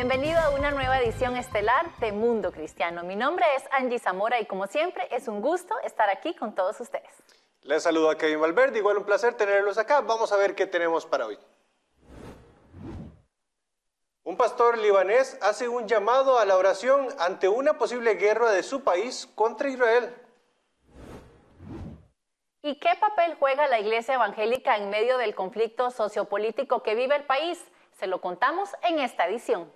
Bienvenido a una nueva edición estelar de Mundo Cristiano. Mi nombre es Angie Zamora y como siempre es un gusto estar aquí con todos ustedes. Les saludo a Kevin Valverde, igual un placer tenerlos acá. Vamos a ver qué tenemos para hoy. Un pastor libanés hace un llamado a la oración ante una posible guerra de su país contra Israel. ¿Y qué papel juega la Iglesia Evangélica en medio del conflicto sociopolítico que vive el país? Se lo contamos en esta edición.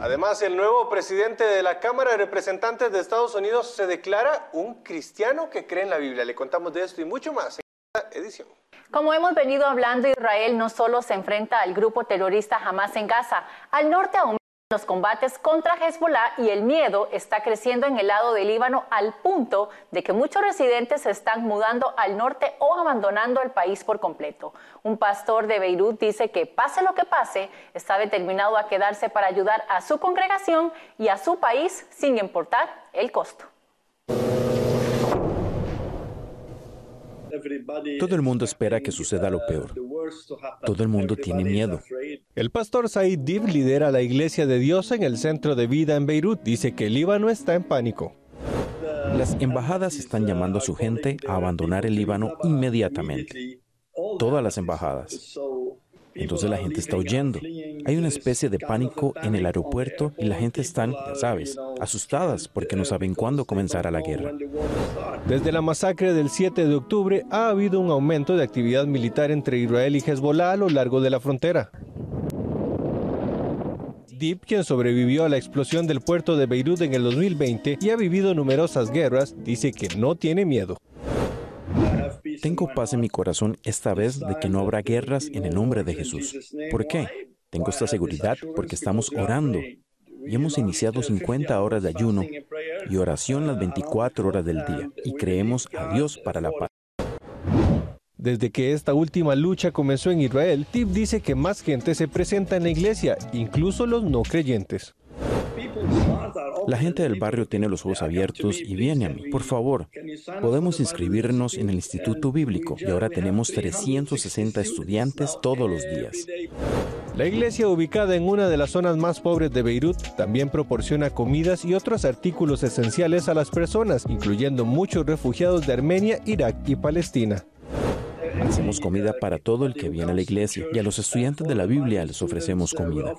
Además, el nuevo presidente de la Cámara de Representantes de Estados Unidos se declara un cristiano que cree en la Biblia. Le contamos de esto y mucho más en esta edición. Como hemos venido hablando, Israel no solo se enfrenta al grupo terrorista Hamas en Gaza, al norte aumentan los combates contra Hezbollah y el miedo está creciendo en el lado del Líbano al punto de que muchos residentes se están mudando al norte o abandonando el país por completo. Un pastor de Beirut dice que pase lo que pase, está determinado a quedarse para ayudar a su congregación y a su país sin importar el costo. Todo el mundo espera que suceda lo peor. Todo el mundo tiene miedo. El pastor Said Dib lidera la Iglesia de Dios en el centro de vida en Beirut. Dice que el Líbano está en pánico. Las embajadas están llamando a su gente a abandonar el Líbano inmediatamente. Todas las embajadas. Entonces la gente está huyendo. Hay una especie de pánico en el aeropuerto y la gente está, ya sabes, asustadas porque no saben cuándo comenzará la guerra. Desde la masacre del 7 de octubre ha habido un aumento de actividad militar entre Israel y Hezbollah a lo largo de la frontera. Deep, quien sobrevivió a la explosión del puerto de Beirut en el 2020 y ha vivido numerosas guerras, dice que no tiene miedo. Tengo paz en mi corazón esta vez de que no habrá guerras en el nombre de Jesús. ¿Por qué? Tengo esta seguridad porque estamos orando y hemos iniciado 50 horas de ayuno y oración las 24 horas del día y creemos a Dios para la paz. Desde que esta última lucha comenzó en Israel, Tip dice que más gente se presenta en la iglesia, incluso los no creyentes. La gente del barrio tiene los ojos abiertos y viene a mí. Por favor, podemos inscribirnos en el Instituto Bíblico y ahora tenemos 360 estudiantes todos los días. La iglesia ubicada en una de las zonas más pobres de Beirut también proporciona comidas y otros artículos esenciales a las personas, incluyendo muchos refugiados de Armenia, Irak y Palestina. Hacemos comida para todo el que viene a la iglesia y a los estudiantes de la Biblia les ofrecemos comida.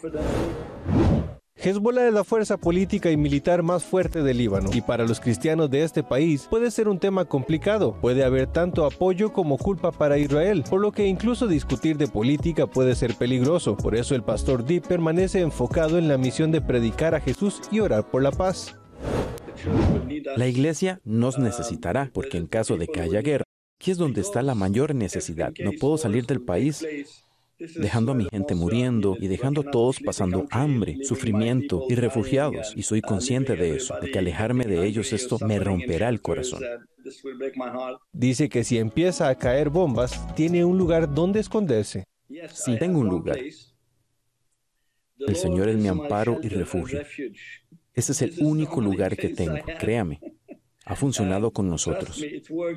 Hezbollah es la fuerza política y militar más fuerte del Líbano y para los cristianos de este país puede ser un tema complicado. Puede haber tanto apoyo como culpa para Israel, por lo que incluso discutir de política puede ser peligroso. Por eso el pastor Deep permanece enfocado en la misión de predicar a Jesús y orar por la paz. La iglesia nos necesitará porque en caso de que haya guerra, aquí es donde está la mayor necesidad. No puedo salir del país dejando a mi gente muriendo y dejando a todos pasando hambre, sufrimiento y refugiados. Y soy consciente de eso, de que alejarme de ellos esto me romperá el corazón. Dice que si empieza a caer bombas, tiene un lugar donde esconderse. Sí, tengo un lugar. El Señor es mi amparo y refugio. Ese es el único lugar que tengo, créame ha funcionado con nosotros.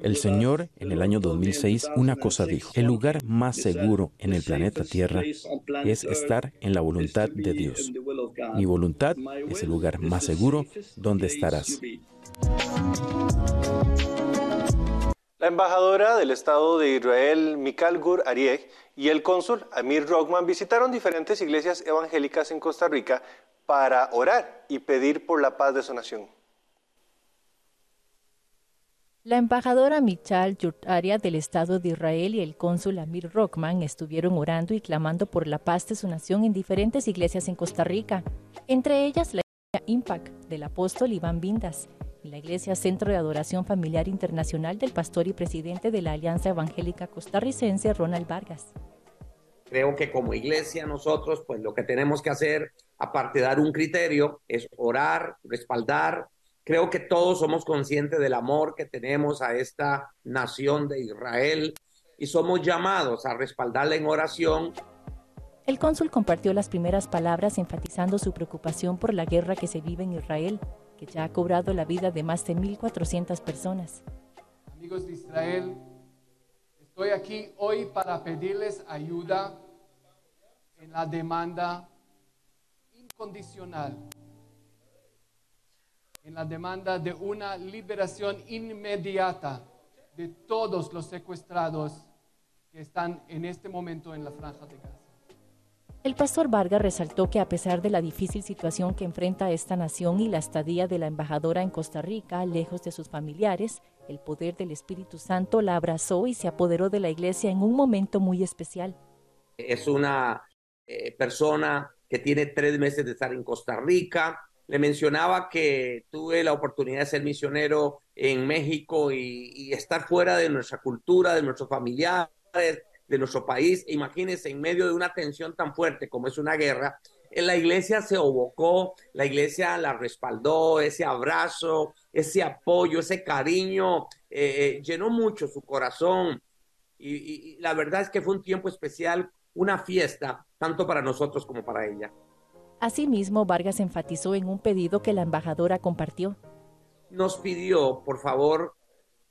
El Señor, en el año 2006, una cosa dijo, el lugar más seguro en el planeta Tierra es estar en la voluntad de Dios. Mi voluntad es el lugar más seguro donde estarás. La embajadora del Estado de Israel, Mikal Gur Arieg, y el cónsul Amir Rockman visitaron diferentes iglesias evangélicas en Costa Rica para orar y pedir por la paz de su nación. La embajadora Michal Yurtaria del Estado de Israel y el cónsul Amir Rockman estuvieron orando y clamando por la paz de su nación en diferentes iglesias en Costa Rica, entre ellas la iglesia Impact del apóstol Iván Vindas y la iglesia Centro de Adoración Familiar Internacional del pastor y presidente de la Alianza Evangélica Costarricense Ronald Vargas. Creo que como iglesia nosotros, pues lo que tenemos que hacer, aparte de dar un criterio, es orar, respaldar, Creo que todos somos conscientes del amor que tenemos a esta nación de Israel y somos llamados a respaldarla en oración. El cónsul compartió las primeras palabras enfatizando su preocupación por la guerra que se vive en Israel, que ya ha cobrado la vida de más de 1.400 personas. Amigos de Israel, estoy aquí hoy para pedirles ayuda en la demanda incondicional en la demanda de una liberación inmediata de todos los secuestrados que están en este momento en la franja de Gaza. El pastor Vargas resaltó que a pesar de la difícil situación que enfrenta esta nación y la estadía de la embajadora en Costa Rica, lejos de sus familiares, el poder del Espíritu Santo la abrazó y se apoderó de la iglesia en un momento muy especial. Es una eh, persona que tiene tres meses de estar en Costa Rica, le mencionaba que tuve la oportunidad de ser misionero en México y, estar fuera de nuestra cultura, de nuestros familiares, de nuestro país. Imagínense, en medio de una tensión tan fuerte como es una guerra, en la iglesia se obocó, la iglesia la respaldó, ese abrazo, ese apoyo, ese cariño, eh, eh, llenó mucho su corazón. y la verdad es que fue un tiempo especial, una fiesta, tanto para nosotros como para ella. Asimismo, Vargas enfatizó en un pedido que la embajadora compartió. Nos pidió, por favor,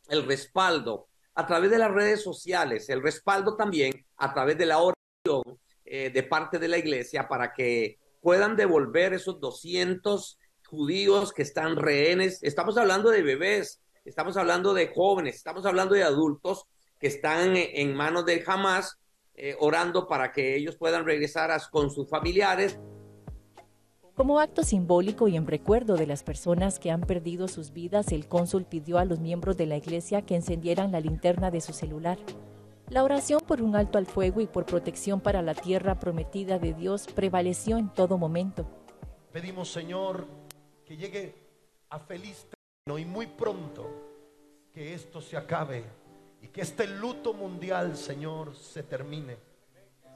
el respaldo a través de las redes sociales, el respaldo también a través de la oración eh, de parte de la iglesia para que puedan devolver esos 200 judíos que están rehenes. Estamos hablando de bebés, estamos hablando de jóvenes, estamos hablando de adultos que están en manos de Hamas, eh, orando para que ellos puedan regresar con sus familiares como acto simbólico y en recuerdo de las personas que han perdido sus vidas, el cónsul pidió a los miembros de la iglesia que encendieran la linterna de su celular. La oración por un alto al fuego y por protección para la tierra prometida de Dios prevaleció en todo momento. Pedimos, Señor, que llegue a feliz término y muy pronto que esto se acabe y que este luto mundial, Señor, se termine.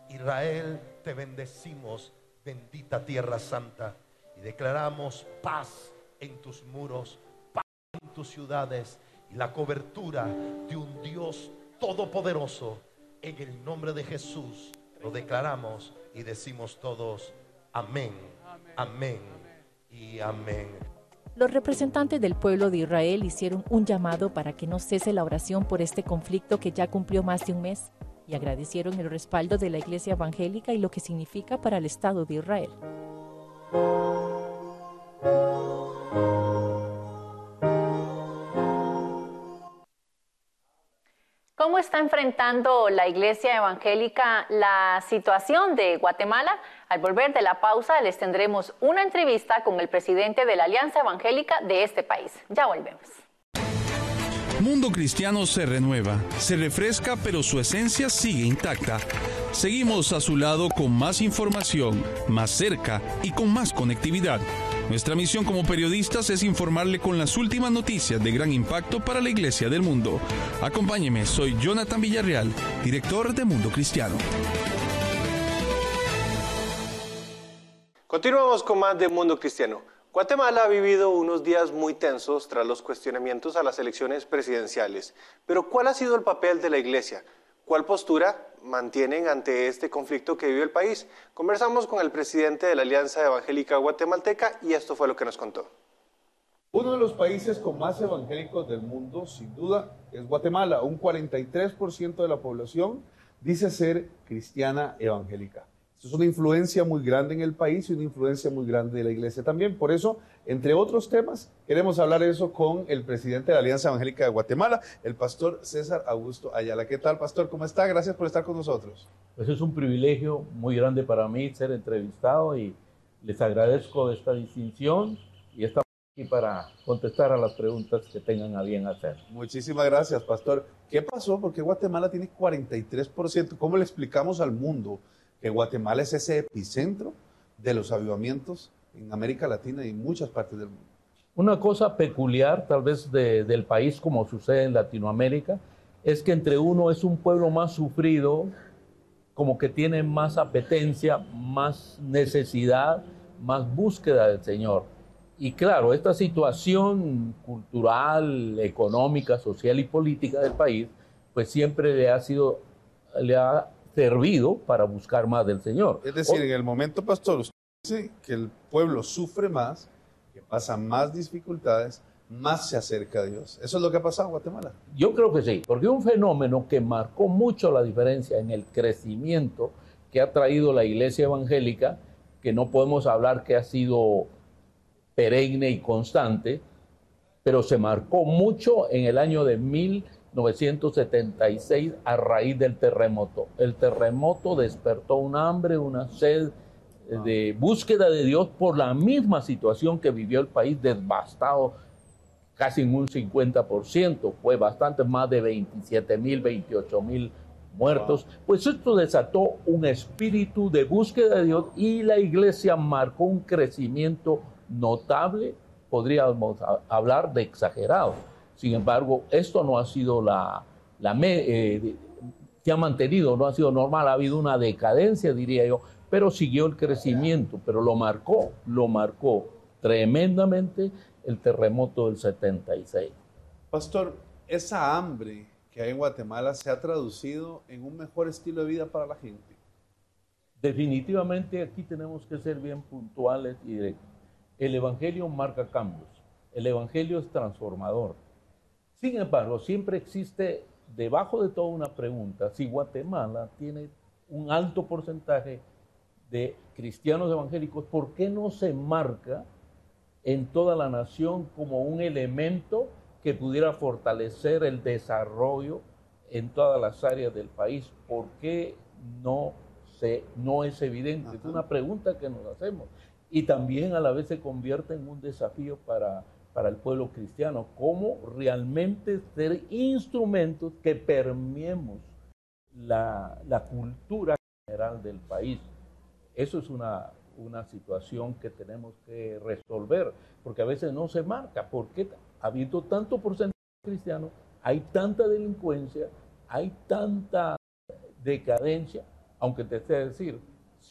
Israel, te bendecimos bendita tierra santa, y declaramos paz en tus muros, paz en tus ciudades y la cobertura de un Dios todopoderoso. En el nombre de Jesús lo declaramos y decimos todos, amén, amén y amén. Los representantes del pueblo de Israel hicieron un llamado para que no cese la oración por este conflicto que ya cumplió más de un mes y agradecieron el respaldo de la Iglesia Evangélica y lo que significa para el Estado de Israel. ¿Cómo está enfrentando la Iglesia Evangélica la situación de Guatemala? Al volver de la pausa les tendremos una entrevista con el presidente de la Alianza Evangélica de este país. Ya volvemos. Mundo Cristiano se renueva, se refresca, pero su esencia sigue intacta. Seguimos a su lado con más información, más cerca y con más conectividad. Nuestra misión como periodistas es informarle con las últimas noticias de gran impacto para la Iglesia del mundo. Acompáñeme, soy Jonathan Villarreal, director de Mundo Cristiano. Continuamos con más de Mundo Cristiano. Guatemala ha vivido unos días muy tensos tras los cuestionamientos a las elecciones presidenciales. Pero ¿cuál ha sido el papel de la Iglesia? ¿Cuál postura mantienen ante este conflicto que vive el país? Conversamos con el presidente de la Alianza Evangélica Guatemalteca y esto fue lo que nos contó. Uno de los países con más evangélicos del mundo, sin duda, es Guatemala. Un 43% de la población dice ser cristiana evangélica. Es una influencia muy grande en el país y una influencia muy grande de la iglesia también. Por eso, entre otros temas, queremos hablar eso con el presidente de la Alianza Evangélica de Guatemala, el pastor César Augusto Ayala. ¿Qué tal, pastor? ¿Cómo está? Gracias por estar con nosotros. Pues es un privilegio muy grande para mí ser entrevistado y les agradezco esta distinción y estamos aquí para contestar a las preguntas que tengan a bien hacer. Muchísimas gracias, pastor. ¿Qué pasó? Porque Guatemala tiene 43%. ¿Cómo le explicamos al mundo que Guatemala es ese epicentro de los avivamientos en América Latina y en muchas partes del mundo? Una cosa peculiar tal vez de- del país como sucede en Latinoamérica es que entre uno es un pueblo más sufrido, como que tiene más apetencia, más necesidad, más búsqueda del Señor. Y claro, esta situación cultural, económica, social y política del país, pues siempre le ha sido, le ha servido para buscar más del Señor. Es decir, en el momento, pastor, usted dice que el pueblo sufre más, que pasa más dificultades, más se acerca a Dios. Eso es lo que ha pasado en Guatemala. Yo creo que sí, porque un fenómeno que marcó mucho la diferencia en el crecimiento que ha traído la iglesia evangélica, que no podemos hablar que ha sido perenne y constante, pero se marcó mucho en el año de 1976 a raíz del terremoto. El terremoto despertó un hambre, una sed eh, de búsqueda de Dios por la misma situación que vivió el país devastado casi en un 50%, fue bastante más de 27 mil, 28 mil muertos. Pues esto desató un espíritu de búsqueda de Dios y la iglesia marcó un crecimiento notable, podríamos hablar de exagerado. Sin embargo, esto no ha sido la, la me- eh, se ha mantenido, no ha sido normal, ha habido una decadencia, diría yo, pero siguió el crecimiento, pero lo marcó, lo marcó tremendamente el terremoto del 76. Pastor, esa hambre que hay en Guatemala se ha traducido en un mejor estilo de vida para la gente. Definitivamente aquí tenemos que ser bien puntuales y directos. El Evangelio marca cambios, el Evangelio es transformador. Sin embargo, siempre existe debajo de toda una pregunta si Guatemala tiene un alto porcentaje de cristianos evangélicos, ¿por qué no se marca en toda la nación como un elemento que pudiera fortalecer el desarrollo en todas las áreas del país? ¿Por qué no, se, no es evidente? Es una pregunta que nos hacemos. Y también a la vez se convierte en un desafío para, para el pueblo cristiano. ¿Cómo realmente ser instrumentos que permeemos la, la cultura general del país? Eso es una, una situación que tenemos que resolver, porque a veces no se marca. ¿Por qué habiendo tanto porcentaje cristiano, hay tanta delincuencia, hay tanta decadencia? Aunque te esté decir,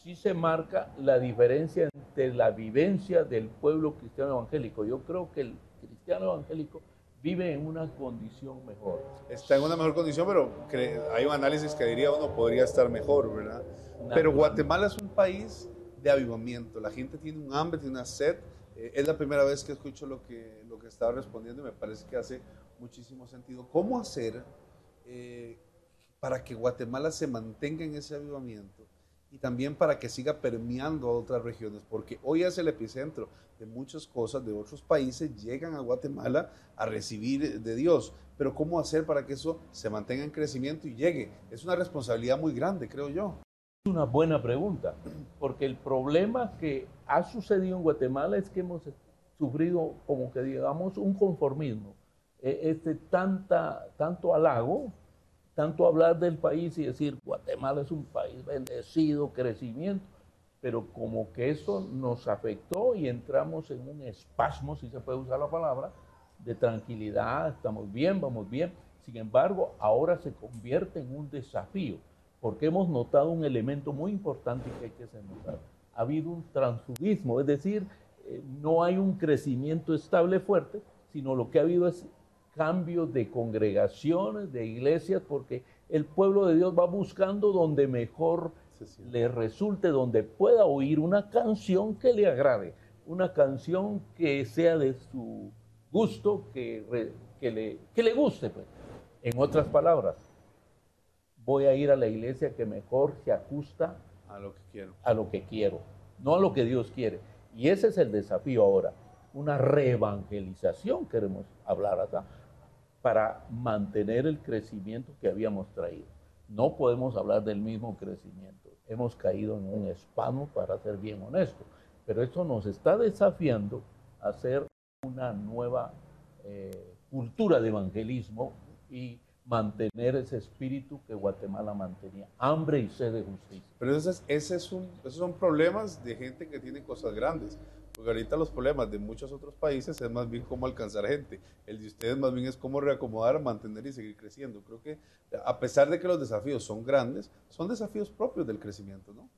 sí se marca la diferencia entre la vivencia del pueblo cristiano evangélico. Yo creo que el cristiano evangélico vive en una condición mejor. Está en una mejor condición, pero hay un análisis que diría uno podría estar mejor, ¿verdad? Pero Guatemala es un país de avivamiento. La gente tiene un hambre, tiene una sed. Eh, es la primera vez que escucho lo que, lo que estaba respondiendo y me parece que hace muchísimo sentido. ¿Cómo hacer eh, para que Guatemala se mantenga en ese avivamiento y también para que siga permeando a otras regiones? Porque hoy es el epicentro de muchas cosas de otros países, llegan a Guatemala a recibir de Dios. Pero ¿cómo hacer para que eso se mantenga en crecimiento y llegue? Es una responsabilidad muy grande, creo yo. Es una buena pregunta, porque el problema que ha sucedido en Guatemala es que hemos sufrido, como que digamos, un conformismo. Eh, Este tanta, tanto halago, tanto hablar del país y decir Guatemala es un país bendecido, crecimiento, pero como que eso nos afectó y entramos en un espasmo, si se puede usar la palabra, de tranquilidad, estamos bien, vamos bien. Sin embargo, ahora se convierte en un desafío, porque hemos notado un elemento muy importante que hay que notar. Ha habido un transfugismo, es decir, eh, no hay un crecimiento estable fuerte, sino lo que ha habido es cambios de congregaciones, de iglesias, porque el pueblo de Dios va buscando donde mejor le resulte, donde pueda oír una canción que le agrade, una canción que sea de su gusto, que, re- que, le, que le guste. Pues. En otras palabras, voy a ir a la iglesia que mejor se ajusta A lo que quiero. A lo que quiero, no a lo que Dios quiere. Y ese es el desafío ahora, una reevangelización, queremos hablar acá, para mantener el crecimiento que habíamos traído. No podemos hablar del mismo crecimiento. Hemos caído en un espano, para ser bien honesto. Pero esto nos está desafiando a hacer una nueva eh, cultura de evangelismo y mantener ese espíritu que Guatemala mantenía, hambre y sed de justicia. Pero ese ese es un, esos son problemas de gente que tiene cosas grandes. Porque ahorita los problemas de muchos otros países es más bien cómo alcanzar gente. El de ustedes más bien es cómo reacomodar, mantener y seguir creciendo. Creo que a pesar de que los desafíos son grandes, son desafíos propios del crecimiento, ¿no?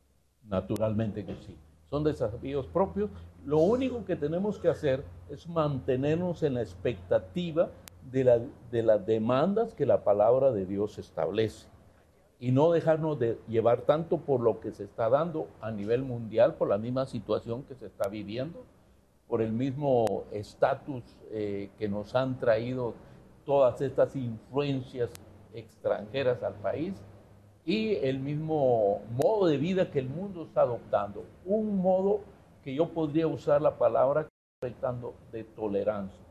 Naturalmente que sí. Son desafíos propios. Lo único que tenemos que hacer es mantenernos en la expectativa de, la, de las demandas que la palabra de Dios establece y no dejarnos de llevar tanto por lo que se está dando a nivel mundial, por la misma situación que se está viviendo, por el mismo estatus eh, que nos han traído todas estas influencias extranjeras al país y el mismo modo de vida que el mundo está adoptando. Un modo que yo podría usar la palabra de tolerancia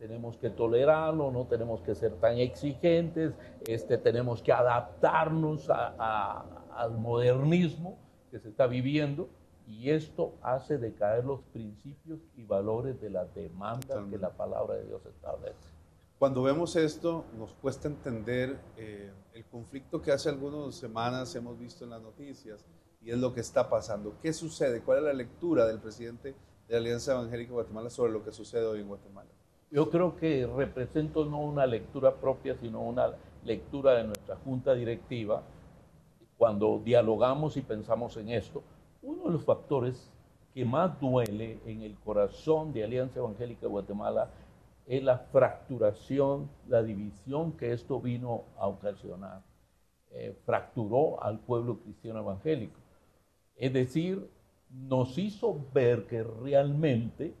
tenemos que tolerarlo, no tenemos que ser tan exigentes, este, tenemos que adaptarnos al modernismo que se está viviendo y esto hace decaer los principios y valores de la demanda que la palabra de Dios establece. Cuando vemos esto, nos cuesta entender eh, el conflicto que hace algunas semanas hemos visto en las noticias y es lo que está pasando. ¿Qué sucede? ¿Cuál es la lectura del presidente de la Alianza Evangélica de Guatemala sobre lo que sucede hoy en Guatemala? Yo creo que represento no una lectura propia, sino una lectura de nuestra junta directiva. Cuando dialogamos y pensamos en esto, uno de los factores que más duele en el corazón de Alianza Evangélica de Guatemala es la fracturación, la división que esto vino a ocasionar. Eh, fracturó al pueblo cristiano evangélico. Es decir, nos hizo ver que realmente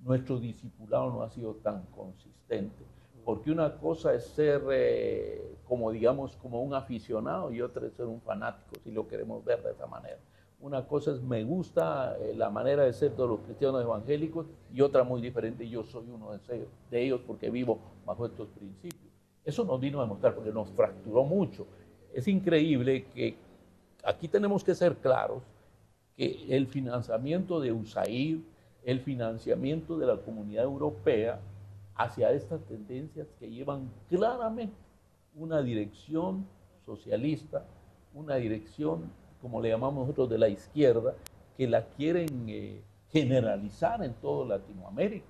nuestro discipulado no ha sido tan consistente. Porque una cosa es ser, eh, como digamos, como un aficionado y otra es ser un fanático, si lo queremos ver de esa manera. Una cosa es me gusta eh, la manera de ser de los cristianos evangélicos y otra muy diferente, yo soy uno de ellos, de ellos porque vivo bajo estos principios. Eso nos vino a demostrar porque nos fracturó mucho. Es increíble que aquí tenemos que ser claros que el financiamiento de USAID, el financiamiento de la comunidad europea hacia estas tendencias que llevan claramente una dirección socialista, una dirección, como le llamamos nosotros, de la izquierda, que la quieren eh, generalizar en toda Latinoamérica.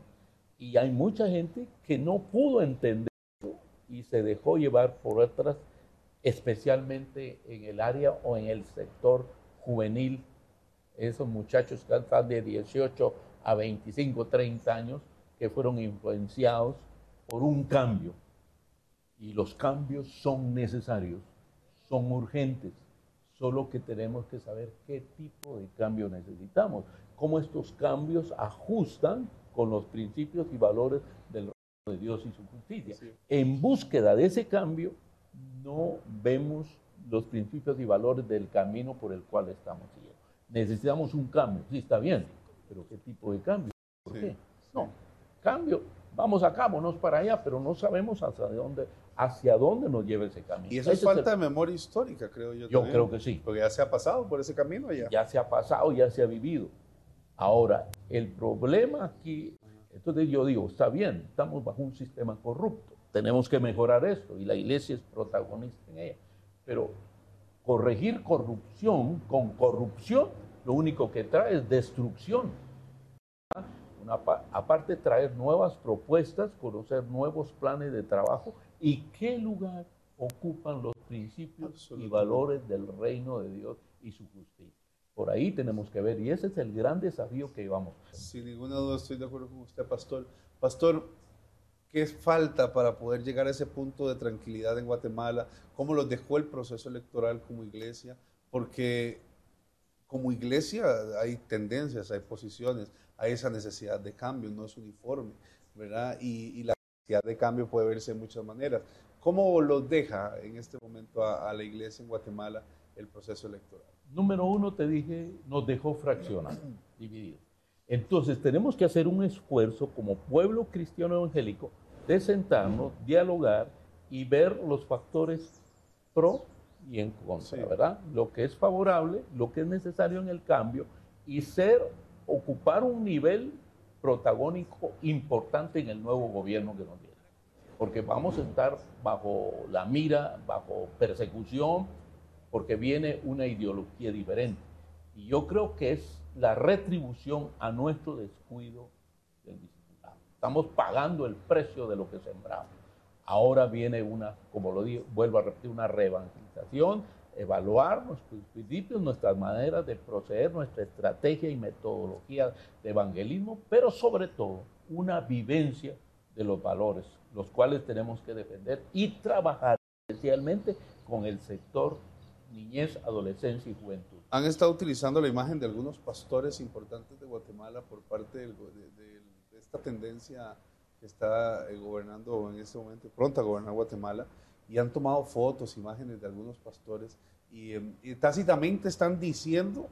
Y hay mucha gente que no pudo entender y se dejó llevar por otras, especialmente en el área o en el sector juvenil. Esos muchachos que están de 18 a 25, 30 años que fueron influenciados por un cambio. Y los cambios son necesarios, son urgentes, solo que tenemos que saber qué tipo de cambio necesitamos, cómo estos cambios ajustan con los principios y valores del reino de Dios y su justicia. En búsqueda de ese cambio, no vemos los principios y valores del camino por el cual estamos siguiendo. Necesitamos un cambio, sí está bien, pero ¿qué tipo de cambio? ¿Por qué? No, cambio, vamos acá, vámonos para allá, pero no sabemos hacia dónde, hacia dónde nos lleva ese camino. Y eso es falta de memoria histórica, creo yo. Yo creo que sí. Porque ya se ha pasado por ese camino ya. Ya se ha pasado, ya se ha vivido. Ahora, el problema aquí, entonces yo digo, está bien, estamos bajo un sistema corrupto, tenemos que mejorar esto y la iglesia es protagonista en ella. Pero corregir corrupción con corrupción lo único que trae es destrucción. aparte traer nuevas propuestas, conocer nuevos planes de trabajo y qué lugar ocupan los principios y valores del reino de Dios y su justicia. Por ahí tenemos que ver y ese es el gran desafío que llevamos. Sin ninguna duda estoy de acuerdo con usted, pastor. Pastor, ¿qué falta para poder llegar a ese punto de tranquilidad en Guatemala? ¿Cómo lo dejó el proceso electoral como iglesia? Porque como iglesia hay tendencias, hay posiciones, hay esa necesidad de cambio, no es uniforme, ¿verdad? Y, la necesidad de cambio puede verse de muchas maneras. ¿Cómo lo deja en este momento a, la iglesia en Guatemala el proceso electoral? número uno, te dije, nos dejó fraccionados, divididos. Entonces tenemos que hacer un esfuerzo como pueblo cristiano evangélico de sentarnos, dialogar y ver los factores pro y en contra, ¿verdad? Lo que es favorable, lo que es necesario en el cambio y ser, ocupar un nivel protagónico importante en el nuevo gobierno que nos viene. Porque vamos a estar bajo la mira, bajo persecución, porque viene una ideología diferente. Y yo creo que es la retribución a nuestro descuido del discipulado. Estamos pagando el precio de lo que sembramos. Ahora viene una, como lo digo, vuelvo a repetir, una reevangelización, evaluar nuestros principios, nuestras maneras de proceder, nuestra estrategia y metodología de evangelismo, pero sobre todo una vivencia de los valores, los cuales tenemos que defender y trabajar especialmente con el sector niñez, adolescencia y juventud. Han estado utilizando la imagen de algunos pastores importantes de Guatemala por parte de, esta tendencia está eh, gobernando en este momento, pronto a gobernar Guatemala, y han tomado fotos, imágenes de algunos pastores, y, em, tácitamente están diciendo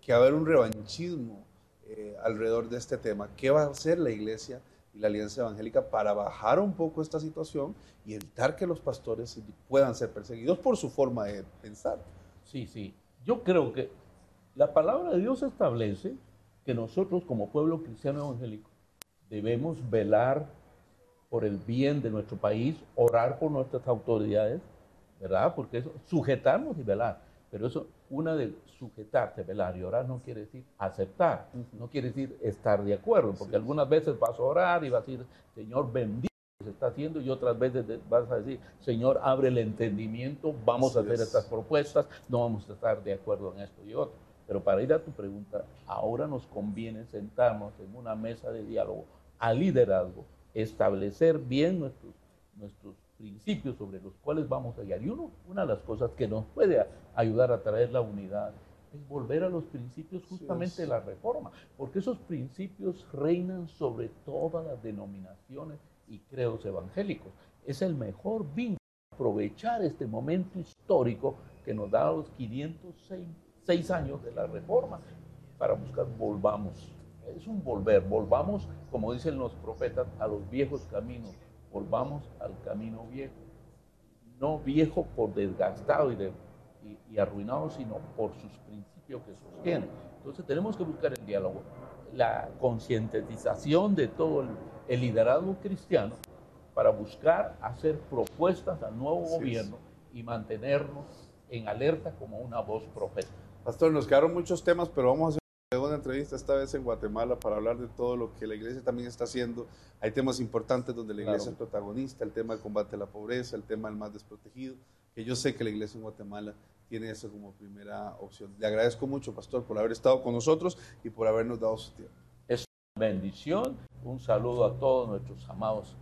que va a haber un revanchismo eh, alrededor de este tema. ¿Qué va a hacer la iglesia y la Alianza Evangélica para bajar un poco esta situación y evitar que los pastores puedan ser perseguidos por su forma de pensar. Sí, sí. Yo creo que la palabra de Dios establece que nosotros como pueblo cristiano evangélico debemos velar por el bien de nuestro país, orar por nuestras autoridades, ¿verdad? Porque eso, sujetarnos y velar. Pero eso, una de sujetarte, velar y orar no quiere decir aceptar, no quiere decir estar de acuerdo, porque algunas veces vas a orar y vas a decir, Señor, bendito lo que se está haciendo, y otras veces vas a decir, Señor, abre el entendimiento, vamos a hacer estas propuestas, no vamos a estar de acuerdo en esto y otro. Pero para ir a tu pregunta, ahora nos conviene sentarnos en una mesa de diálogo a liderazgo, establecer bien nuestros, nuestros principios sobre los cuales vamos a guiar. Y uno, una de las cosas que nos puede ayudar a traer la unidad es volver a los principios justamente de la reforma, porque esos principios reinan sobre todas las denominaciones y credos evangélicos. Es el mejor vínculo, aprovechar este momento histórico que nos da los 506 años de la reforma para buscar, volvamos. Es un volver, volvamos, como dicen los profetas, a los viejos caminos volvamos al camino viejo. No viejo por desgastado y, y, arruinado, sino por sus principios que sostiene. Entonces tenemos que buscar el diálogo, la concientización de todo el, liderazgo cristiano para buscar hacer propuestas al nuevo gobierno y mantenernos en alerta como una voz profética. Pastor, nos quedaron muchos temas, pero vamos a hacer una entrevista esta vez en Guatemala para hablar de todo lo que la iglesia también está haciendo. Hay temas importantes donde la iglesia es protagonista, el tema del combate a la pobreza, el tema del más desprotegido, que yo sé que la iglesia en Guatemala tiene eso como primera opción. Le agradezco mucho, pastor, por haber estado con nosotros y por habernos dado su tiempo. Es una bendición. Un saludo a todos nuestros amados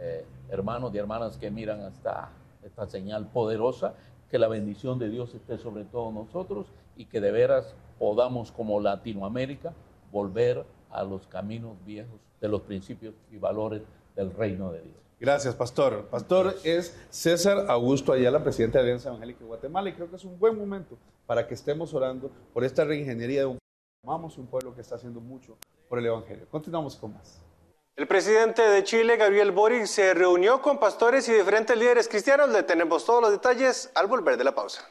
eh, hermanos y hermanas que miran hasta esta señal poderosa. Que la bendición de Dios esté sobre todos nosotros y que de veras podamos como Latinoamérica volver a los caminos viejos de los principios y valores del reino de Dios. Gracias, pastor. Pastor es César Augusto Ayala, presidente de Alianza Evangélica de Guatemala, y creo que es un buen momento para que estemos orando por esta reingeniería de un amamos un pueblo que está haciendo mucho por el Evangelio. Continuamos con más. El presidente de Chile, Gabriel Boric, se reunió con pastores y diferentes líderes cristianos. Le tenemos todos los detalles al volver de la pausa.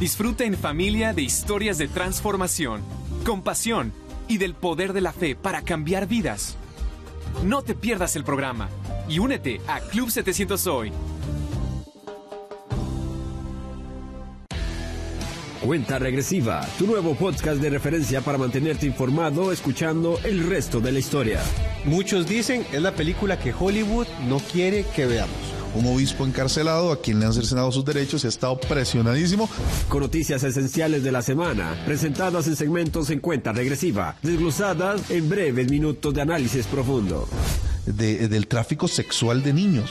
Disfruta en familia de historias de transformación, compasión y del poder de la fe para cambiar vidas. No te pierdas el programa y únete a Club 700 Hoy. Cuenta Regresiva, tu nuevo podcast de referencia para mantenerte informado escuchando el resto de la historia. Muchos dicen es la película que Hollywood no quiere que veamos un obispo encarcelado a quien le han cercenado sus derechos y ha estado presionadísimo. Con noticias esenciales de la semana, presentadas en segmentos en cuenta regresiva, desglosadas en breves minutos de análisis profundo. del tráfico sexual de niños.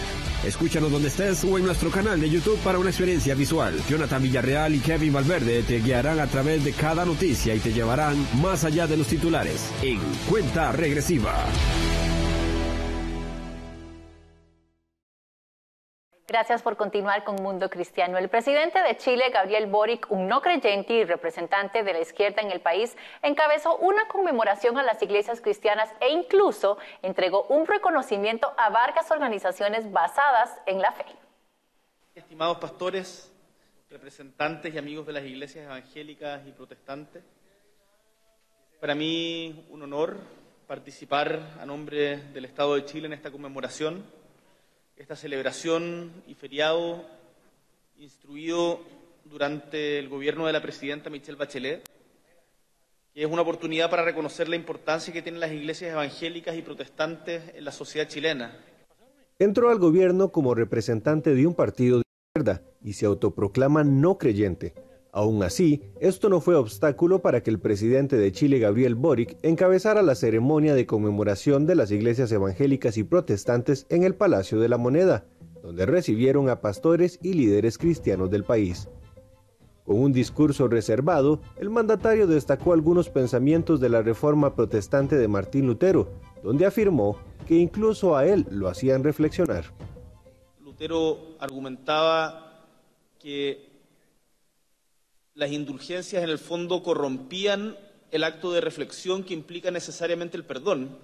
Escúchanos donde estés o en nuestro canal de YouTube para una experiencia visual. Jonathan Villarreal y Kevin Valverde te guiarán a través de cada noticia y te llevarán más allá de los titulares en cuenta regresiva. Gracias por continuar con Mundo Cristiano. El presidente de Chile, Gabriel Boric, un no creyente y representante de la izquierda en el país, encabezó una conmemoración a las iglesias cristianas e incluso entregó un reconocimiento a varias organizaciones basadas en la fe. Estimados pastores, representantes y amigos de las iglesias evangélicas y protestantes, para mí un honor participar a nombre del Estado de Chile en esta conmemoración esta celebración y feriado instruido durante el gobierno de la presidenta Michelle Bachelet, que es una oportunidad para reconocer la importancia que tienen las iglesias evangélicas y protestantes en la sociedad chilena. Entró al gobierno como representante de un partido de izquierda y se autoproclama no creyente. Aún así, esto no fue obstáculo para que el presidente de Chile, Gabriel Boric, encabezara la ceremonia de conmemoración de las iglesias evangélicas y protestantes en el Palacio de la Moneda, donde recibieron a pastores y líderes cristianos del país. Con un discurso reservado, el mandatario destacó algunos pensamientos de la reforma protestante de Martín Lutero, donde afirmó que incluso a él lo hacían reflexionar. Lutero argumentaba que las indulgencias en el fondo corrompían el acto de reflexión que implica necesariamente el perdón,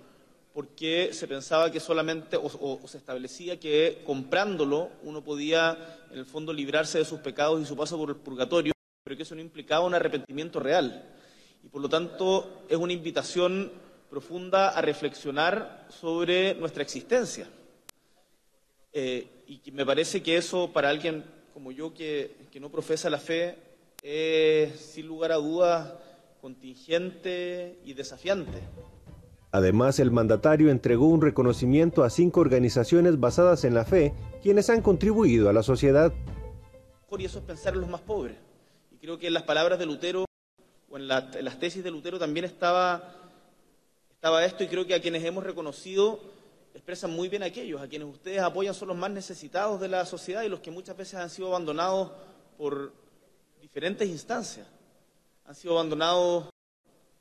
porque se pensaba que solamente, o, se establecía que comprándolo uno podía en el fondo librarse de sus pecados y su paso por el purgatorio, pero que eso no implicaba un arrepentimiento real. Y por lo tanto es una invitación profunda a reflexionar sobre nuestra existencia. Eh, y me parece que eso para alguien como yo que no profesa la fe es, sin lugar a dudas, contingente y desafiante. Además, el mandatario entregó un reconocimiento a cinco organizaciones basadas en la fe, quienes han contribuido a la sociedad. Y eso es pensar en los más pobres. Y creo que en las palabras de Lutero, o en, las tesis de Lutero también estaba, estaba esto, y creo que a quienes hemos reconocido expresan muy bien aquellos, a quienes ustedes apoyan son los más necesitados de la sociedad y los que muchas veces han sido abandonados por, diferentes instancias. Han sido abandonados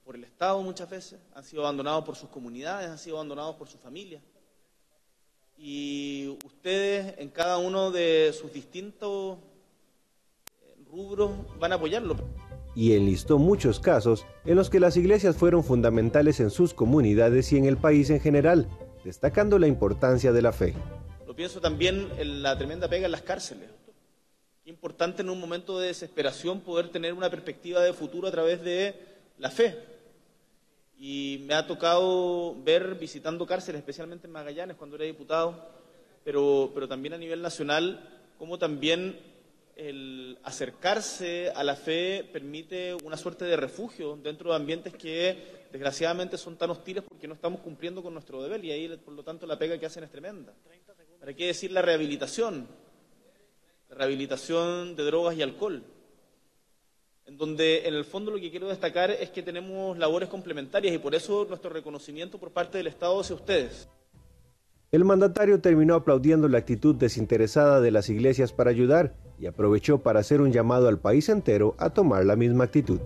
por el Estado muchas veces, han sido abandonados por sus comunidades, han sido abandonados por sus familias. Y ustedes en cada uno de sus distintos eh, rubros van a apoyarlo. Y enlistó muchos casos en los que las iglesias fueron fundamentales en sus comunidades y en el país en general, destacando la importancia de la fe. Lo pienso también en la tremenda pega en las cárceles importante en un momento de desesperación poder tener una perspectiva de futuro a través de la fe. Y me ha tocado ver visitando cárceles, especialmente en Magallanes cuando era diputado, pero, pero también a nivel nacional, cómo también el acercarse a la fe permite una suerte de refugio dentro de ambientes que desgraciadamente son tan hostiles porque no estamos cumpliendo con nuestro deber y ahí por lo tanto la pega que hacen es tremenda. ¿Para qué decir la rehabilitación? Rehabilitación de drogas y alcohol, en donde en el fondo lo que quiero destacar es que tenemos labores complementarias y por eso nuestro reconocimiento por parte del Estado hacia ustedes. El mandatario terminó aplaudiendo la actitud desinteresada de las iglesias para ayudar y aprovechó para hacer un llamado al país entero a tomar la misma actitud.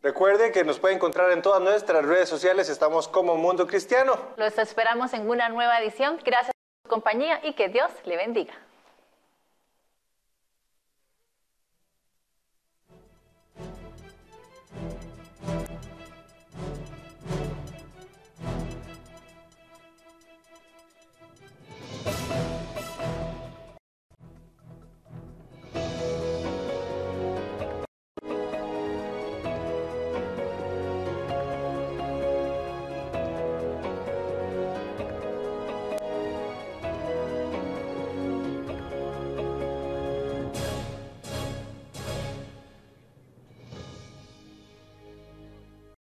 Recuerden que nos puede encontrar en todas nuestras redes sociales, estamos como Mundo Cristiano. Los esperamos en una nueva edición. Gracias compañía y que Dios le bendiga.